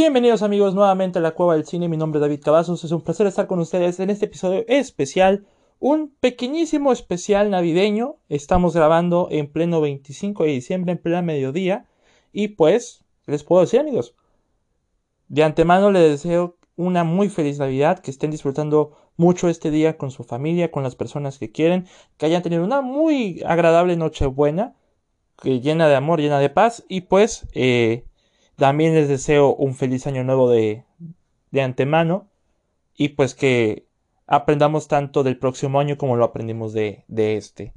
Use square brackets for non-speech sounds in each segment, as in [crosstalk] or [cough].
Bienvenidos amigos nuevamente a la Cueva del Cine, mi nombre es David Cavazos, es un placer estar con ustedes en este episodio especial, un pequeñísimo especial navideño, estamos grabando en pleno 25 de diciembre, en pleno mediodía, y pues, les puedo decir amigos, de antemano les deseo una muy feliz Navidad, que estén disfrutando mucho este día con su familia, con las personas que quieren, que hayan tenido una muy agradable Nochebuena, que llena de amor, llena de paz, y pues eh, también les deseo un feliz año nuevo de, de antemano, y pues que aprendamos tanto del próximo año como lo aprendimos de, de este.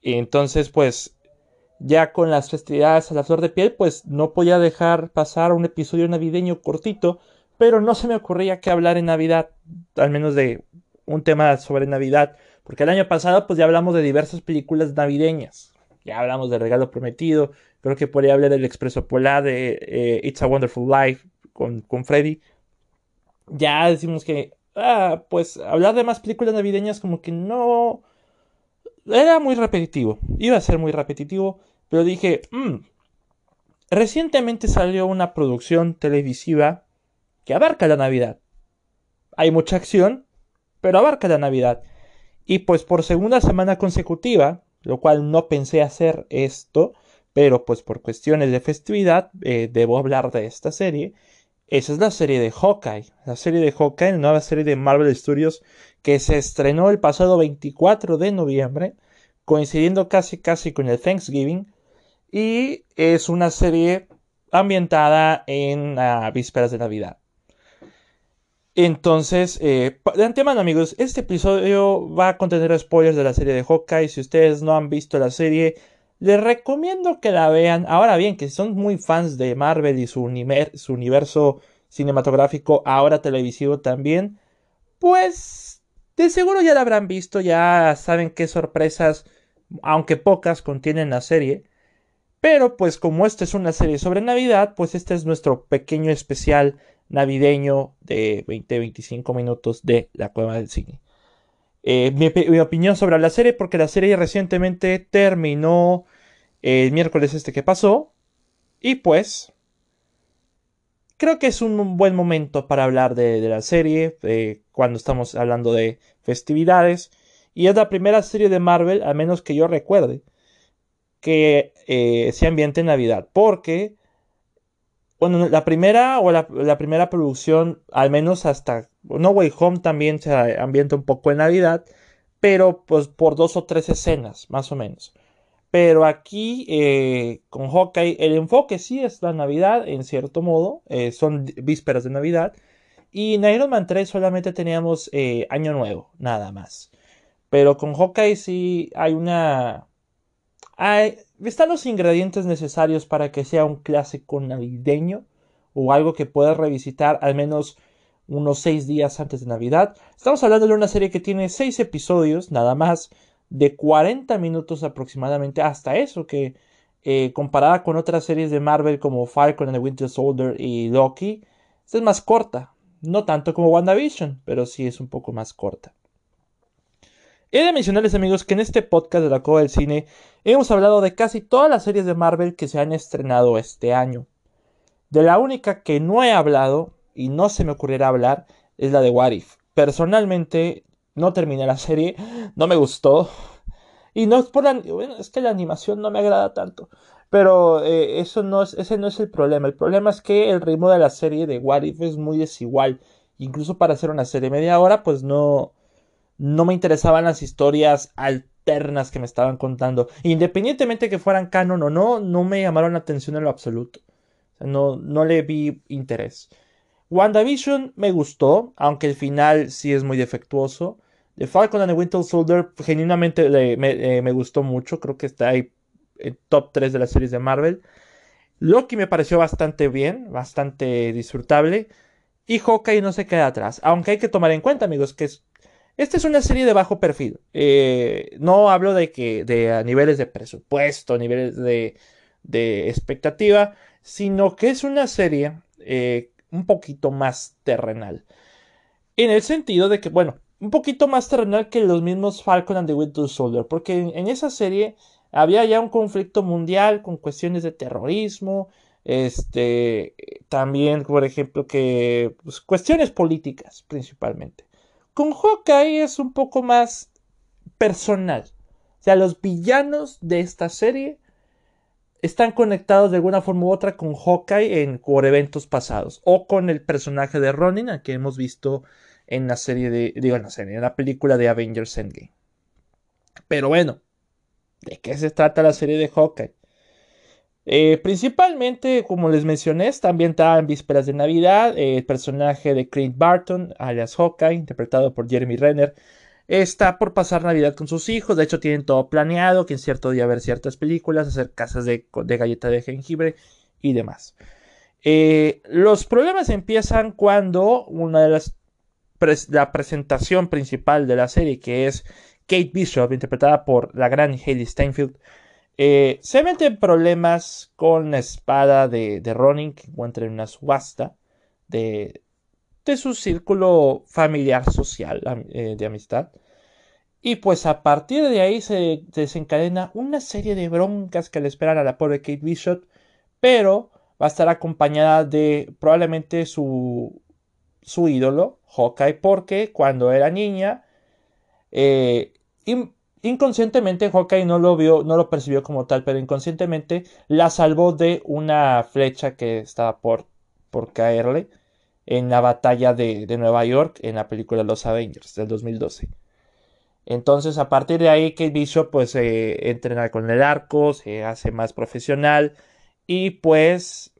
Y entonces, pues, ya con las festividades a la flor de piel, pues no podía dejar pasar un episodio navideño cortito, pero no se me ocurría que hablar en Navidad, al menos de un tema sobre Navidad, porque el año pasado pues ya hablamos de diversas películas navideñas, ya hablamos de Regalo Prometido, creo que podría hablar del Expreso Polar, de eh, It's a Wonderful Life con, con Freddy, ya decimos que, ah, pues hablar de más películas navideñas como que no... Era muy repetitivo, iba a ser muy repetitivo, pero dije, mmm, recientemente salió una producción televisiva que abarca la Navidad. Hay mucha acción, pero abarca la Navidad. Y pues por segunda semana consecutiva, lo cual no pensé hacer esto, pero pues por cuestiones de festividad eh, debo hablar de esta serie. Esa es la serie de Hawkeye, la serie de Hawkeye, la nueva serie de Marvel Studios que se estrenó el pasado 24 de noviembre, coincidiendo casi casi con el Thanksgiving, y es una serie ambientada en vísperas de Navidad. Entonces, eh, de antemano amigos, este episodio va a contener spoilers de la serie de Hawkeye. Si ustedes no han visto la serie, les recomiendo que la vean. Ahora bien, que son muy fans de Marvel y su, universo cinematográfico, ahora televisivo también, pues de seguro ya la habrán visto, ya saben qué sorpresas, aunque pocas, contienen la serie. Pero pues como esta es una serie sobre Navidad, pues este es nuestro pequeño especial navideño de 20-25 minutos de La Cueva del Cine. Eh, mi, opinión sobre la serie, porque la serie recientemente terminó el miércoles este que pasó. Y pues, creo que es un buen momento para hablar de, la serie, cuando estamos hablando de festividades. Y es la primera serie de Marvel, a menos que yo recuerde, que eh, se ambiente en Navidad. Porque bueno, la primera o la, primera producción, al menos hasta No Way Home también se ambienta un poco en Navidad, pero pues por dos o tres escenas, más o menos. Pero aquí eh, con Hawkeye el enfoque sí es la Navidad, en cierto modo, eh, son vísperas de Navidad. Y en Iron Man 3 solamente teníamos eh, Año Nuevo, nada más. Pero con Hawkeye sí hay una están los ingredientes necesarios para que sea un clásico navideño o algo que puedas revisitar al menos unos seis días antes de Navidad. Estamos hablando de una serie que tiene seis episodios, nada más, de 40 minutos aproximadamente, hasta eso que eh, comparada con otras series de Marvel como Falcon and the Winter Soldier y Loki, es más corta. No tanto como WandaVision, pero sí es un poco más corta. He de mencionarles amigos que en este podcast de la Cueva del Cine hemos hablado de casi todas las series de Marvel que se han estrenado este año. De la única que no he hablado y no se me ocurrirá hablar es la de What If. Personalmente no terminé la serie, no me gustó. Y no es por la, bueno, es que la animación no me agrada tanto. Pero eh, eso no es, ese no es el problema. El problema es que el ritmo de la serie de What If es muy desigual. Incluso para hacer una serie media hora, pues no, no me interesaban las historias alternas que me estaban contando. Independientemente que fueran canon o no, no me llamaron la atención en lo absoluto. no, no le vi interés. WandaVision me gustó, aunque el final sí es muy defectuoso. The Falcon and the Winter Soldier genuinamente eh, me, gustó mucho, creo que está ahí en top 3 de las series de Marvel. Loki me pareció bastante bien, bastante disfrutable. Y Hawkeye no se queda atrás. Aunque hay que tomar en cuenta, amigos, que es esta es una serie de bajo perfil. Eh, no hablo de que de a niveles de presupuesto, niveles de, de expectativa, sino que es una serie eh, un poquito más terrenal. En el sentido de que, bueno, un poquito más terrenal que los mismos Falcon and the Winter Soldier, porque en, esa serie había ya un conflicto mundial con cuestiones de terrorismo, Este, también, por ejemplo, que pues, cuestiones políticas principalmente. Con Hawkeye es un poco más personal. O sea, los villanos de esta serie están conectados de alguna forma u otra con Hawkeye en, por eventos pasados. O con el personaje de Ronin, que hemos visto en la serie de. Digo, en la en la película de Avengers Endgame. Pero bueno, ¿de qué se trata la serie de Hawkeye? Eh, principalmente, como les mencioné, está ambientada en vísperas de Navidad. el personaje de Clint Barton, alias Hawkeye, interpretado por Jeremy Renner, está por pasar Navidad con sus hijos. De hecho, tienen todo planeado, que en cierto día ver ciertas películas, hacer casas de, galleta de jengibre y demás. Eh, los problemas empiezan cuando una de las la presentación principal de la serie, que es Kate Bishop, interpretada por la gran Haley Steinfeld, eh, se mete en problemas con la espada de, de Ronin que encuentra en una subasta de, de su círculo familiar social eh, de amistad. Y pues a partir de ahí se desencadena una serie de broncas que le esperan a la pobre Kate Bishop, pero va a estar acompañada de probablemente su, su ídolo, Hawkeye, porque cuando era niña, eh, inconscientemente Hawkeye no lo vio, no lo percibió como tal, pero inconscientemente la salvó de una flecha que estaba por, por caerle en la batalla de, Nueva York en la película Los Avengers del 2012. Entonces, a partir de ahí, Kate Bishop pues eh, entrena con el arco, se hace más profesional y pues,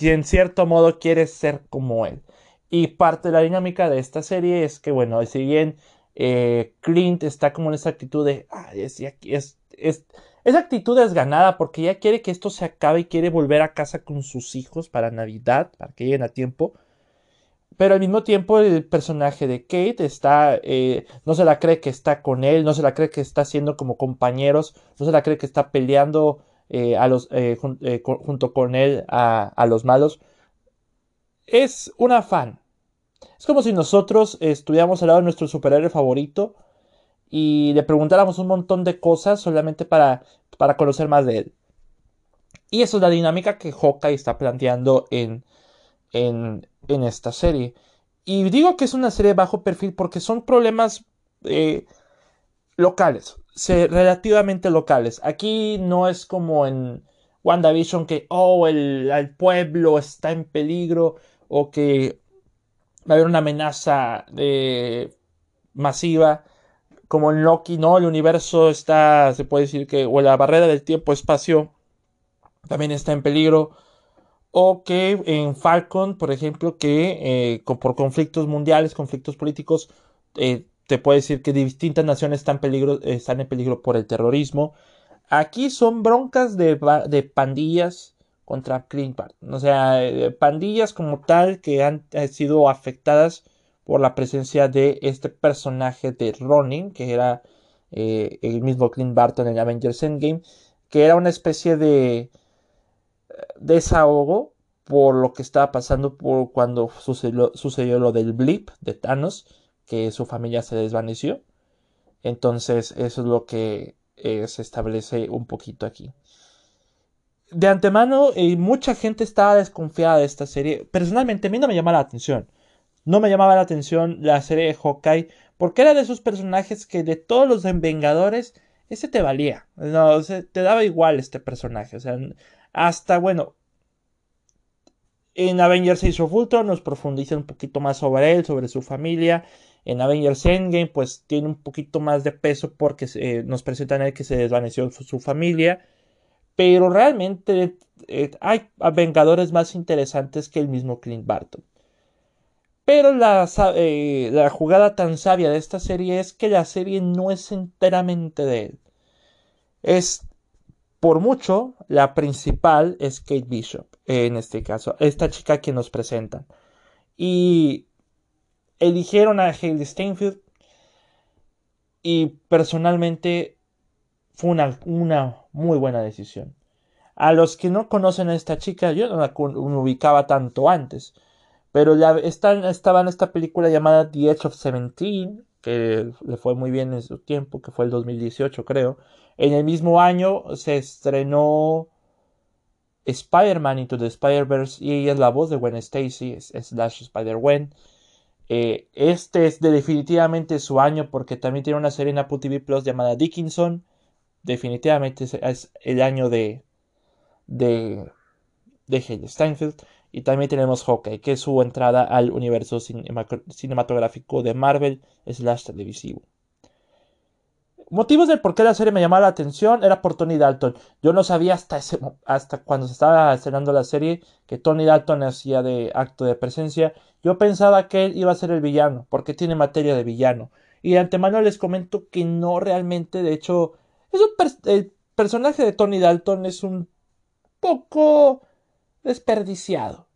en cierto modo quiere ser como él. Y parte de la dinámica de esta serie es que, bueno, si bien eh, Clint está como en esa actitud de, ah, es, es, esa actitud es ganada porque ya quiere que esto se acabe y quiere volver a casa con sus hijos para Navidad, para que lleguen a tiempo. Pero al mismo tiempo el personaje de Kate está, eh, no se la cree que está con él, no se la cree que está siendo como compañeros, no se la cree que está peleando eh, a los, eh, junto con él a, a, los malos. Es un afán. Es como si nosotros estuviéramos al lado de nuestro superhéroe favorito y le preguntáramos un montón de cosas solamente para, para conocer más de él. Y eso es la dinámica que Hawkeye está planteando en, en, en esta serie. Y digo que es una serie bajo perfil porque son problemas eh, locales, relativamente locales. Aquí no es como en WandaVision que, oh, el, el, pueblo está en peligro o que va a haber una amenaza de, masiva como en Loki, ¿no? El universo está, se puede decir que, o la barrera del tiempo-espacio también está en peligro. O que en Falcon, por ejemplo, que eh, por conflictos mundiales, conflictos políticos, eh, te puede decir que distintas naciones están, peligro, están en peligro por el terrorismo. Aquí son broncas de, pandillas contra Clint O sea, eh, pandillas como tal que han sido afectadas por la presencia de este personaje de Ronin, que era eh, el mismo Clint Barton en Avengers Endgame, que era una especie de eh, desahogo por lo que estaba pasando por cuando sucedió, lo del blip de Thanos, que su familia se desvaneció. Entonces, eso es lo que eh, se establece un poquito aquí. De antemano, mucha gente estaba desconfiada de esta serie. Personalmente, a mí no me llama la atención no me llamaba la atención la serie de Hawkeye porque era de esos personajes que de todos los Vengadores ese te valía, no, te daba igual este personaje, o sea, hasta bueno, en Avengers Age of Ultron nos profundiza un poquito más sobre él, sobre su familia. En Avengers Endgame, pues tiene un poquito más de peso porque nos presentan a él que se desvaneció su, familia. Pero realmente eh, hay Vengadores más interesantes que el mismo Clint Barton. Pero eh, la, jugada tan sabia de esta serie es que la serie no es enteramente de él. Es, por mucho, la principal es Kate Bishop, en este caso, esta chica que nos presentan. Y eligieron a Haley Steinfeld y personalmente fue una, una, muy buena decisión. A los que no conocen a esta chica, yo no la ubicaba tanto antes. Pero ya estaba en esta película llamada The Edge of Seventeen, que le fue muy bien en su tiempo, que fue el 2018 creo. En el mismo año se estrenó Spider-Man Into the Spider-Verse y ella es la voz de Gwen Stacy, es, slash Spider-Gwen. Eh, este es definitivamente su año porque también tiene una serie en Apple TV Plus llamada Dickinson. Definitivamente es, el año de, de, de Steinfeld. Y también tenemos Hawkeye, que es su entrada al universo cinematográfico de Marvel slash televisivo. Motivos del por qué la serie me llamaba la atención era por Tony Dalton. Yo no sabía hasta, ese, hasta cuando se estaba estrenando la serie que Tony Dalton hacía de acto de presencia. Yo pensaba que él iba a ser el villano, porque tiene materia de villano. Y de antemano les comento que no realmente, de hecho, el personaje de Tony Dalton es un poco desperdiciado.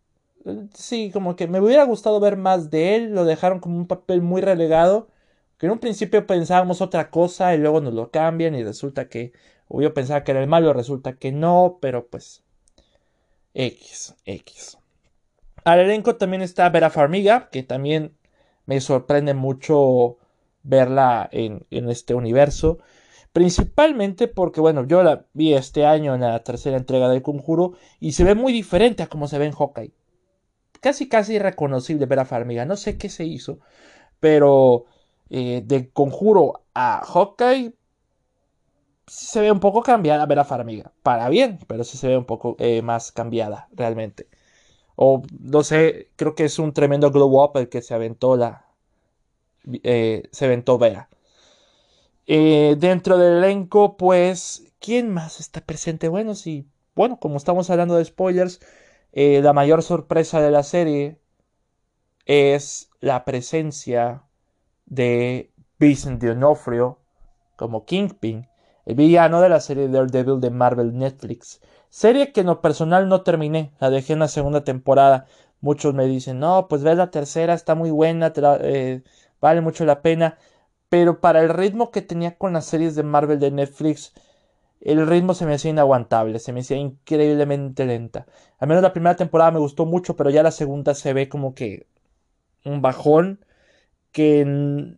Sí, como que me hubiera gustado ver más de él, lo dejaron como un papel muy relegado que en un principio pensábamos otra cosa y luego nos lo cambian y resulta que, o yo pensaba que era el malo, resulta que no, pero pues X, X. Al elenco también está Vera Farmiga, que también me sorprende mucho verla en, en este universo. Principalmente porque, bueno, yo la vi este año en la tercera entrega del Conjuro y se ve muy diferente a como se ve en Hawkeye. Casi, casi irreconocible Vera Farmiga. No sé qué se hizo, pero eh, de Conjuro a Hawkeye se ve un poco cambiada Vera Farmiga. Para bien, pero sí se ve un poco eh, más cambiada realmente. O no sé, creo que es un tremendo glow up el que se aventó la. Eh, se aventó Vera. Dentro del elenco, pues, ¿quién más está presente? Bueno, sí, bueno, como estamos hablando de spoilers, la mayor sorpresa de la serie es la presencia de Vincent D'Onofrio como Kingpin, el villano de la serie Daredevil de Marvel Netflix. Serie que en lo personal no terminé, la dejé en la segunda temporada. Muchos me dicen, no, pues ves la tercera, está muy buena, eh, vale mucho la pena. Pero para el ritmo que tenía con las series de Marvel de Netflix, el ritmo se me hacía inaguantable, se me hacía increíblemente lenta. Al menos la primera temporada me gustó mucho, pero ya la segunda se ve como que un bajón que,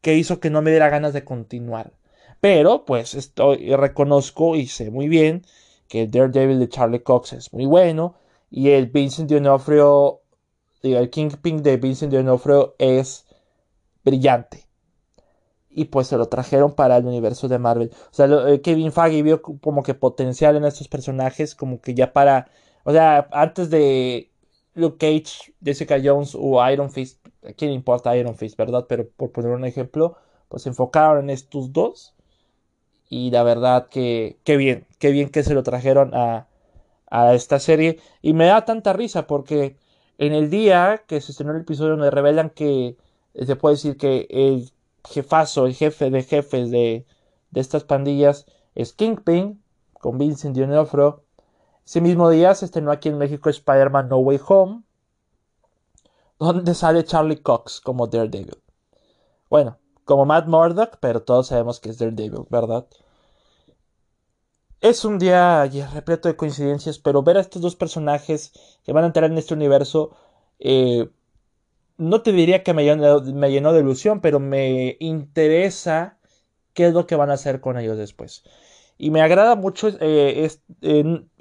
que hizo que no me diera ganas de continuar. Pero, pues, estoy, reconozco y sé muy bien que Daredevil de Charlie Cox es muy bueno. Y el Vincent D'Onofrio, el Kingpin de Vincent D'Onofrio es brillante. Y pues se lo trajeron para el universo de Marvel. O sea, eh, Kevin Feige vio como que potencial en estos personajes, como que ya para. O sea, antes de Luke Cage, Jessica Jones o Iron Fist, ¿a quién importa Iron Fist, verdad? Pero por poner un ejemplo, pues se enfocaron en estos dos. Y la verdad que, qué bien, qué bien que se lo trajeron a, a esta serie. Y me da tanta risa porque en el día que se estrenó el episodio donde revelan que se puede decir que el jefazo, el jefe de jefes de, de estas pandillas es Kingpin, con Vincent D'Onofrio. Ese mismo día se estrenó aquí en México Spider-Man No Way Home, donde sale Charlie Cox como Daredevil. Bueno, como Matt Murdock, pero todos sabemos que es Daredevil, ¿verdad? Es un día repleto de coincidencias, pero ver a estos dos personajes que van a entrar en este universo, eh, no te diría que me llenó, de ilusión, pero me interesa qué es lo que van a hacer con ellos después. Y me agrada mucho eh,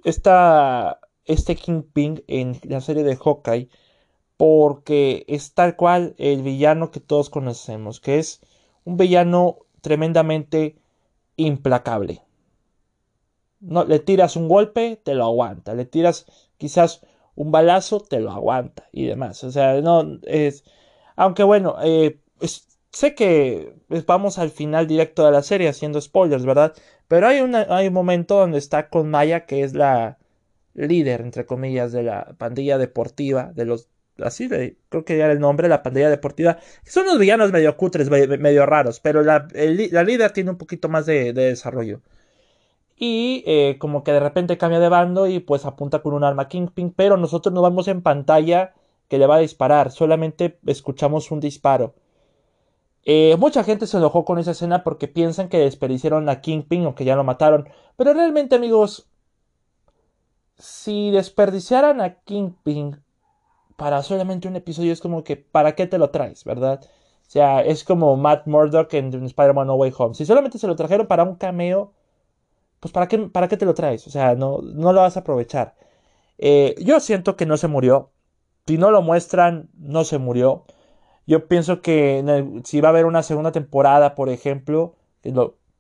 esta, este Kingpin en la serie de Hawkeye porque es tal cual el villano que todos conocemos, que es un villano tremendamente implacable. No, le tiras un golpe, te lo aguanta. Le tiras quizás un balazo, te lo aguanta y demás. O sea, no es. Aunque bueno, eh, sé que vamos al final directo de la serie haciendo spoilers, ¿verdad? Pero hay, una, hay un momento donde está con Maya, que es la líder, entre comillas, de la pandilla deportiva de los así de, creo que era el nombre, la pandilla deportiva, son unos villanos medio cutres, medio raros, pero la, la líder tiene un poquito más de, desarrollo. Y eh, como que de repente cambia de bando y pues apunta con un arma Kingpin, pero nosotros no vamos en pantalla que le va a disparar, solamente escuchamos un disparo. Eh, mucha gente se enojó con esa escena porque piensan que desperdiciaron a Kingpin o que ya lo mataron, pero realmente amigos, si desperdiciaran a Kingpin para solamente un episodio es como que, ¿para qué te lo traes, verdad? O sea, es como Matt Murdock en Spider-Man No Way Home. Si solamente se lo trajeron para un cameo, pues ¿para qué, para qué te lo traes? O sea, no, no lo vas a aprovechar. Eh, yo siento que no se murió. Si no lo muestran, no se murió. Yo pienso que si va a haber una segunda temporada, por ejemplo,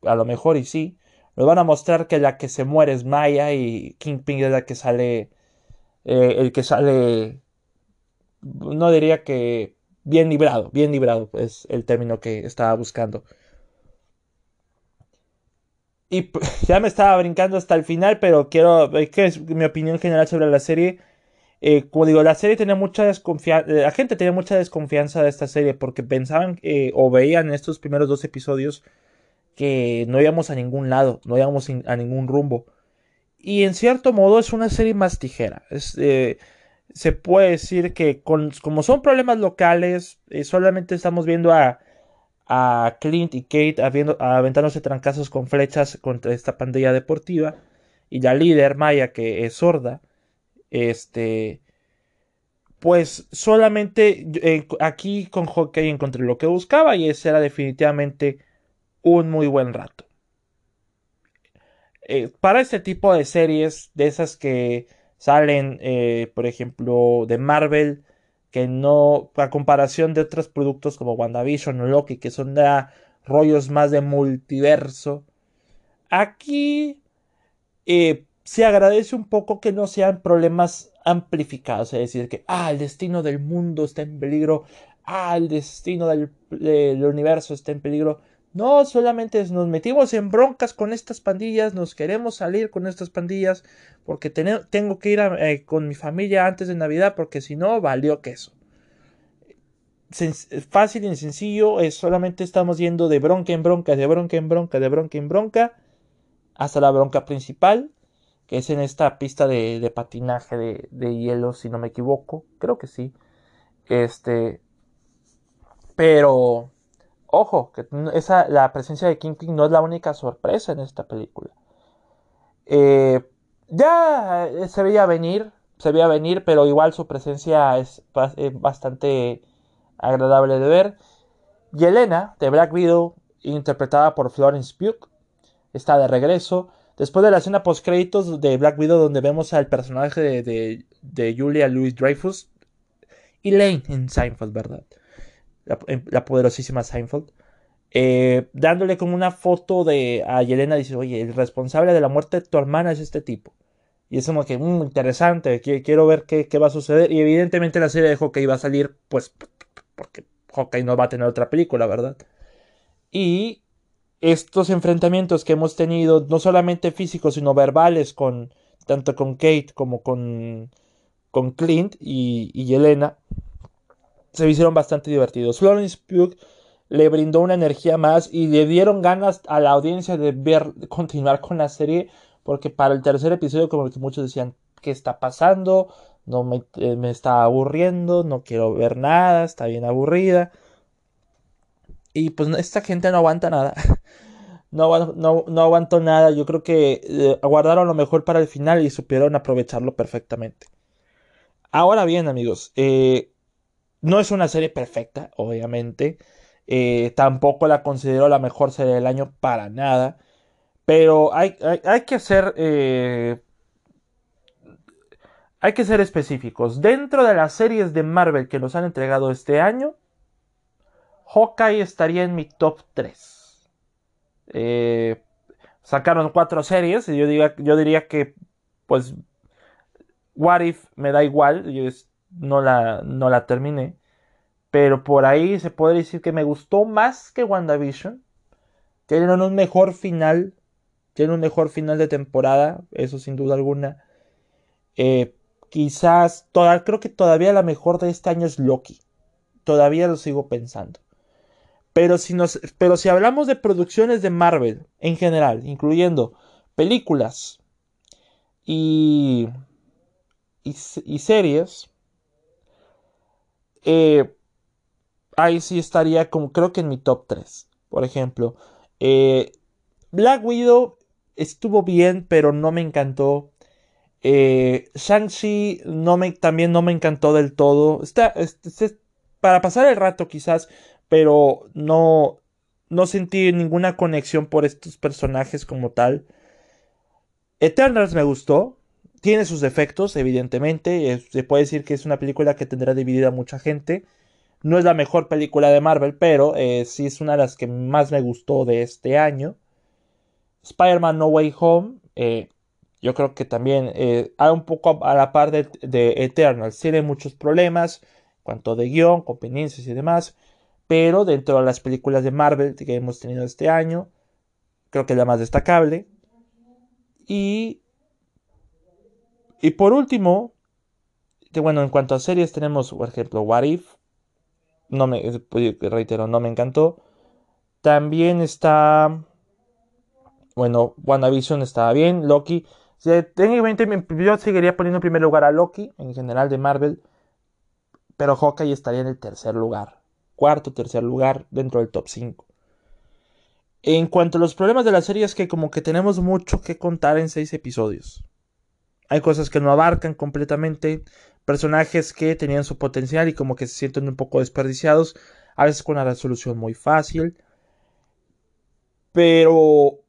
a lo mejor y sí, nos van a mostrar que la que se muere es Maya y Kingpin es la que sale, eh, el que sale, no diría que bien librado, bien librado es el término que estaba buscando. Y [laughs] ya me estaba brincando hasta el final, pero quiero, que es mi opinión general sobre la serie. Eh, como digo, la serie tenía mucha desconfianza, la gente tenía mucha desconfianza de esta serie porque pensaban o veían en estos primeros dos episodios que no íbamos a ningún lado, no íbamos a ningún rumbo. Y en cierto modo es una serie más tijera. Eh, se puede decir que como son problemas locales, eh, solamente estamos viendo a, a Clint y Kate habiendo, aventándose trancazos con flechas contra esta pandilla deportiva. Y la líder, Maya, que es sorda, este, pues solamente eh, aquí con Hockey encontré lo que buscaba y ese era definitivamente un muy buen rato. Eh, para este tipo de series, de esas que salen, eh, por ejemplo, de Marvel, que no, a comparación de otros productos como WandaVision o Loki, que son de rollos más de multiverso, aquí eh, se agradece un poco que no sean problemas amplificados, es decir, que, ah, el destino del mundo está en peligro, ah, el destino del universo está en peligro, no, solamente nos metimos en broncas con estas pandillas, nos queremos salir con estas pandillas, porque tengo que ir eh, con mi familia antes de Navidad, porque si no, valió queso. fácil y sencillo, es solamente estamos yendo de bronca en bronca, de bronca en bronca, de bronca en bronca, hasta la bronca principal, que es en esta pista de, patinaje de hielo, si no me equivoco, creo que sí. Este, pero ojo, que esa, la presencia de Kingpin no es la única sorpresa en esta película. Eh, ya eh, se veía venir, se veía venir, pero igual su presencia es eh, bastante agradable de ver. Yelena, de Black Widow, interpretada por Florence Pugh, está de regreso. Después de la escena post créditos de Black Widow, donde vemos al personaje de, de Julia Louis Dreyfus y Lane en Seinfeld, ¿verdad? La, poderosísima Seinfeld, eh, dándole como una foto de a Yelena, dice, oye, el responsable de la muerte de tu hermana es este tipo. Y es como que, muy mm, interesante, quiero ver qué, va a suceder. Y evidentemente la serie de Hawkeye va a salir, pues, porque Hawkeye no va a tener otra película, ¿verdad? Y estos enfrentamientos que hemos tenido, no solamente físicos, sino verbales, con tanto con Kate como con, con Clint y, y Yelena, se hicieron bastante divertidos. Florence Pugh le brindó una energía más y le dieron ganas a la audiencia de ver, continuar con la serie, porque para el tercer episodio como que muchos decían, ¿qué está pasando? No me, eh, me está aburriendo, no quiero ver nada, está bien aburrida. Y pues esta gente no aguanta nada. [laughs] No, no, no aguantó nada. Yo creo que eh, aguardaron lo mejor para el final y supieron aprovecharlo perfectamente. Ahora bien, amigos, eh, no es una serie perfecta, obviamente. Eh, tampoco la considero la mejor serie del año para nada. Pero hay, que ser. Eh, hay que ser específicos. Dentro de las series de Marvel que nos han entregado este año, Hawkeye estaría en mi top 3. Eh, sacaron cuatro series y yo diría, yo diría que, pues, What If me da igual. No la, no la terminé. Pero por ahí se puede decir que me gustó más que WandaVision. Tienen un mejor final. Tienen un mejor final de temporada. Eso sin duda alguna. Eh, quizás. Creo que todavía la mejor de este año es Loki. Todavía lo sigo pensando. Pero si, nos, pero si hablamos de producciones de Marvel en general, incluyendo películas y, y series, eh, ahí sí estaría como creo que en mi top 3. Por ejemplo, eh, Black Widow estuvo bien, pero no me encantó. Eh, Shang-Chi no me, también no me encantó del todo. Está, para pasar el rato quizás, pero no, no sentí ninguna conexión por estos personajes como tal. Eternals me gustó. Tiene sus defectos, evidentemente. se puede decir que es una película que tendrá dividida a mucha gente. No es la mejor película de Marvel, pero eh, sí es una de las que más me gustó de este año. Spider-Man No Way Home, eh, yo creo que también eh, un poco a la par de, de Eternals. Tiene muchos problemas cuanto de guion, conveniencias y demás. Pero dentro de las películas de Marvel que hemos tenido este año, creo que es la más destacable. Y, y por último, bueno, en cuanto a series tenemos, por ejemplo, What If. No me, reitero, no me encantó. También está, bueno, WandaVision estaba bien. Loki, técnicamente yo seguiría poniendo en primer lugar a Loki, en general de Marvel. Pero Hawkeye estaría en el tercer lugar. Cuarto, tercer lugar dentro del top 5. En cuanto a los problemas de la serie es que como que tenemos mucho que contar en seis episodios. Hay cosas que no abarcan completamente, personajes que tenían su potencial y como que se sienten un poco desperdiciados, a veces con una resolución muy fácil. Pero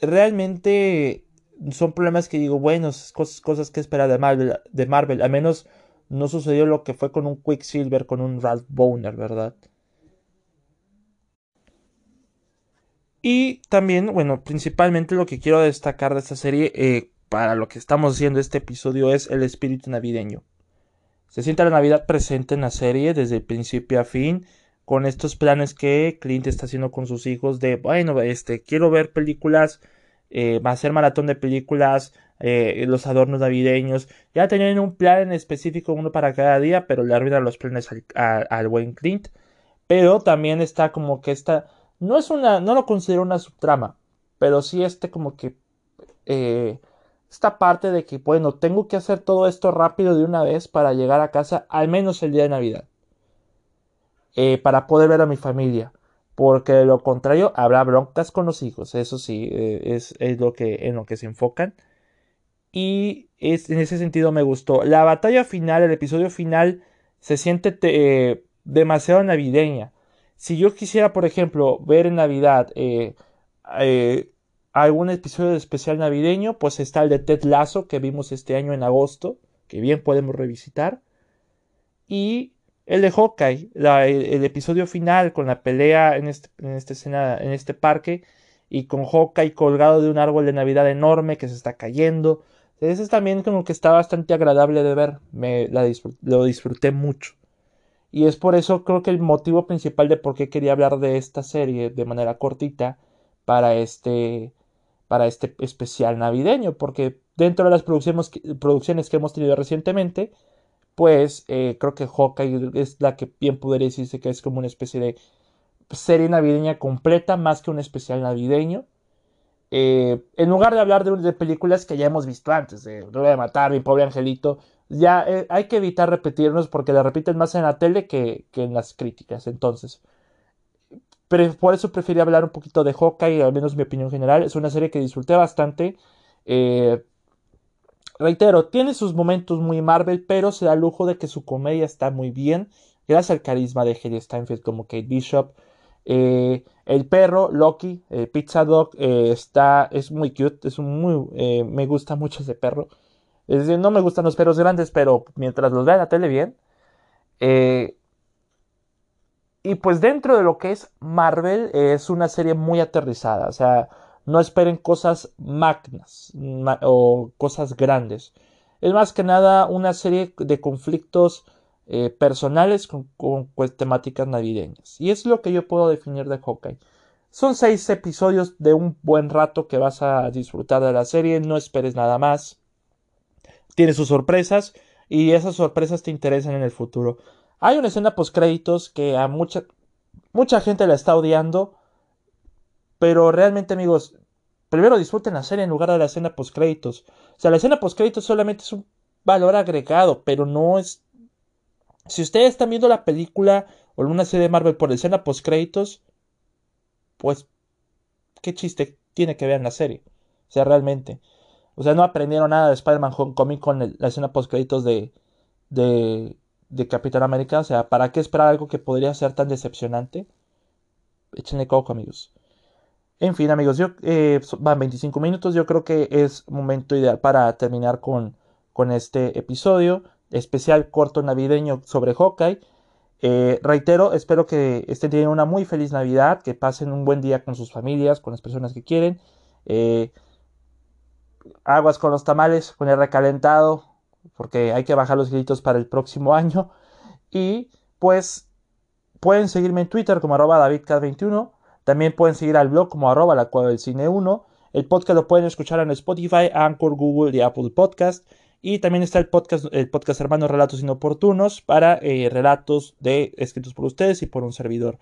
realmente son problemas que digo, bueno, cosas, cosas que esperar de Marvel, de Marvel. Al menos no sucedió lo que fue con un Quicksilver, con un Ralph Boner, ¿verdad? Y también, bueno, principalmente lo que quiero destacar de esta serie, eh, para lo que estamos haciendo este episodio, es el espíritu navideño. Se siente la Navidad presente en la serie desde principio a fin, con estos planes que Clint está haciendo con sus hijos de, bueno, este, quiero ver películas, eh, va a ser maratón de películas, eh, los adornos navideños. Ya tenían un plan en específico, uno para cada día, pero le arruinan los planes al, al buen Clint. Pero también está como que esta no es una, no lo considero una subtrama, pero sí este como que eh, esta parte de que, bueno, tengo que hacer todo esto rápido de una vez para llegar a casa, al menos el día de Navidad, eh, para poder ver a mi familia, porque de lo contrario habrá broncas con los hijos, eso sí, eh, es, es, lo que, en lo que se enfocan. Y es, en ese sentido me gustó. La batalla final, el episodio final, se siente demasiado navideña si yo quisiera, por ejemplo, ver en Navidad eh, eh, algún episodio especial navideño, pues está el de Ted Lasso que vimos este año en agosto, que bien podemos revisitar. Y el de Hawkeye, el, episodio final con la pelea en este, en este, escena, en este parque y con Hawkeye colgado de un árbol de Navidad enorme que se está cayendo. Ese es también como que está bastante agradable de ver, me lo disfruté mucho. Y es por eso creo que el motivo principal de por qué quería hablar de esta serie de manera cortita para este, para este especial navideño. Porque dentro de las producciones, que hemos tenido recientemente, pues eh, creo que Hawkeye es la que bien podría decirse que es como una especie de serie navideña completa más que un especial navideño. Eh, en lugar de hablar de, de, películas que ya hemos visto antes, de Duro de Matar, Mi Pobre Angelito, ya eh, hay que evitar repetirnos porque la repiten más en la tele que, en las críticas. Entonces, pero por eso preferí hablar un poquito de Hawkeye, al menos mi opinión general. Es una serie que disfruté bastante. Eh, reitero, tiene sus momentos muy Marvel, pero se da lujo de que su comedia está muy bien. Gracias al carisma de Haley Steinfeld como Kate Bishop. Eh, el perro, Loki, Pizza Dog, está, es muy cute. Es muy, me gusta mucho ese perro. Es decir, no me gustan los perros grandes, pero mientras los vea en la tele bien. Y pues dentro de lo que es Marvel, es una serie muy aterrizada. O sea, no esperen cosas magnas o cosas grandes. Es más que nada una serie de conflictos eh, personales con, pues, temáticas navideñas. Y es lo que yo puedo definir de Hawkeye. Son seis episodios de un buen rato que vas a disfrutar de la serie. No esperes nada más tiene sus sorpresas y esas sorpresas te interesan en el futuro. Hay una escena post créditos que a mucha mucha gente la está odiando, pero realmente amigos, primero disfruten la serie en lugar de la escena post créditos. O sea, la escena post créditos solamente es un valor agregado, pero no es si ustedes están viendo la película o una serie de Marvel por la escena post créditos, pues qué chiste tiene que ver en la serie. O sea, realmente. O sea, no aprendieron nada de Spider-Man Homecoming con la escena post-créditos de, de, de Capitán América. O sea, ¿para qué esperar algo que podría ser tan decepcionante? Échenle coco, amigos. En fin, amigos, yo, eh, van 25 minutos. Yo creo que es momento ideal para terminar con, con este episodio especial corto navideño sobre Hawkeye. Eh, reitero, espero que estén teniendo una muy feliz Navidad, que pasen un buen día con sus familias, con las personas que quieren. Eh, aguas con los tamales, con el recalentado, porque hay que bajar los gritos para el próximo [laughs] año. Y pues pueden seguirme en Twitter como arroba davidcad21. También pueden seguir al blog como arroba la cueva del cine 1. El podcast lo pueden escuchar en Spotify, Anchor, Google y Apple Podcast. Y también está el podcast, el podcast hermano Relatos Inoportunos para eh, relatos de, escritos por ustedes y por un servidor.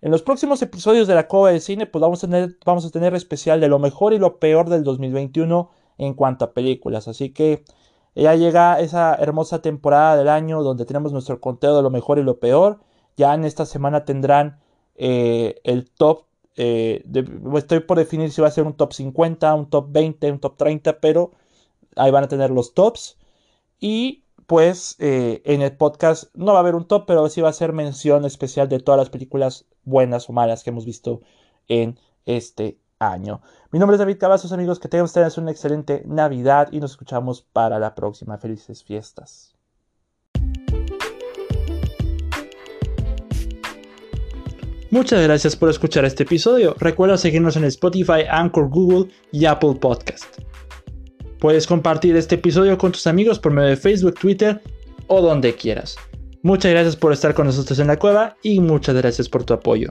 En los próximos episodios de la Cueva del Cine, pues vamos a tener, vamos a tener especial de lo mejor y lo peor del 2021 en cuanto a películas. Así que ya llega esa hermosa temporada del año donde tenemos nuestro conteo de lo mejor y lo peor. Ya en esta semana tendrán eh, el top. Eh, estoy por definir si va a ser un top 50, un top 20, un top 30, pero ahí van a tener los tops. Y pues eh, en el podcast no va a haber un top, pero sí va a ser mención especial de todas las películas buenas o malas que hemos visto en este año. Mi nombre es David Cavazos, amigos. Que tengan ustedes una excelente Navidad y nos escuchamos para la próxima. Felices fiestas. Muchas gracias por escuchar este episodio. Recuerda seguirnos en Spotify, Anchor, Google y Apple Podcast. Puedes compartir este episodio con tus amigos por medio de Facebook, Twitter o donde quieras. Muchas gracias por estar con nosotros en la cueva y muchas gracias por tu apoyo.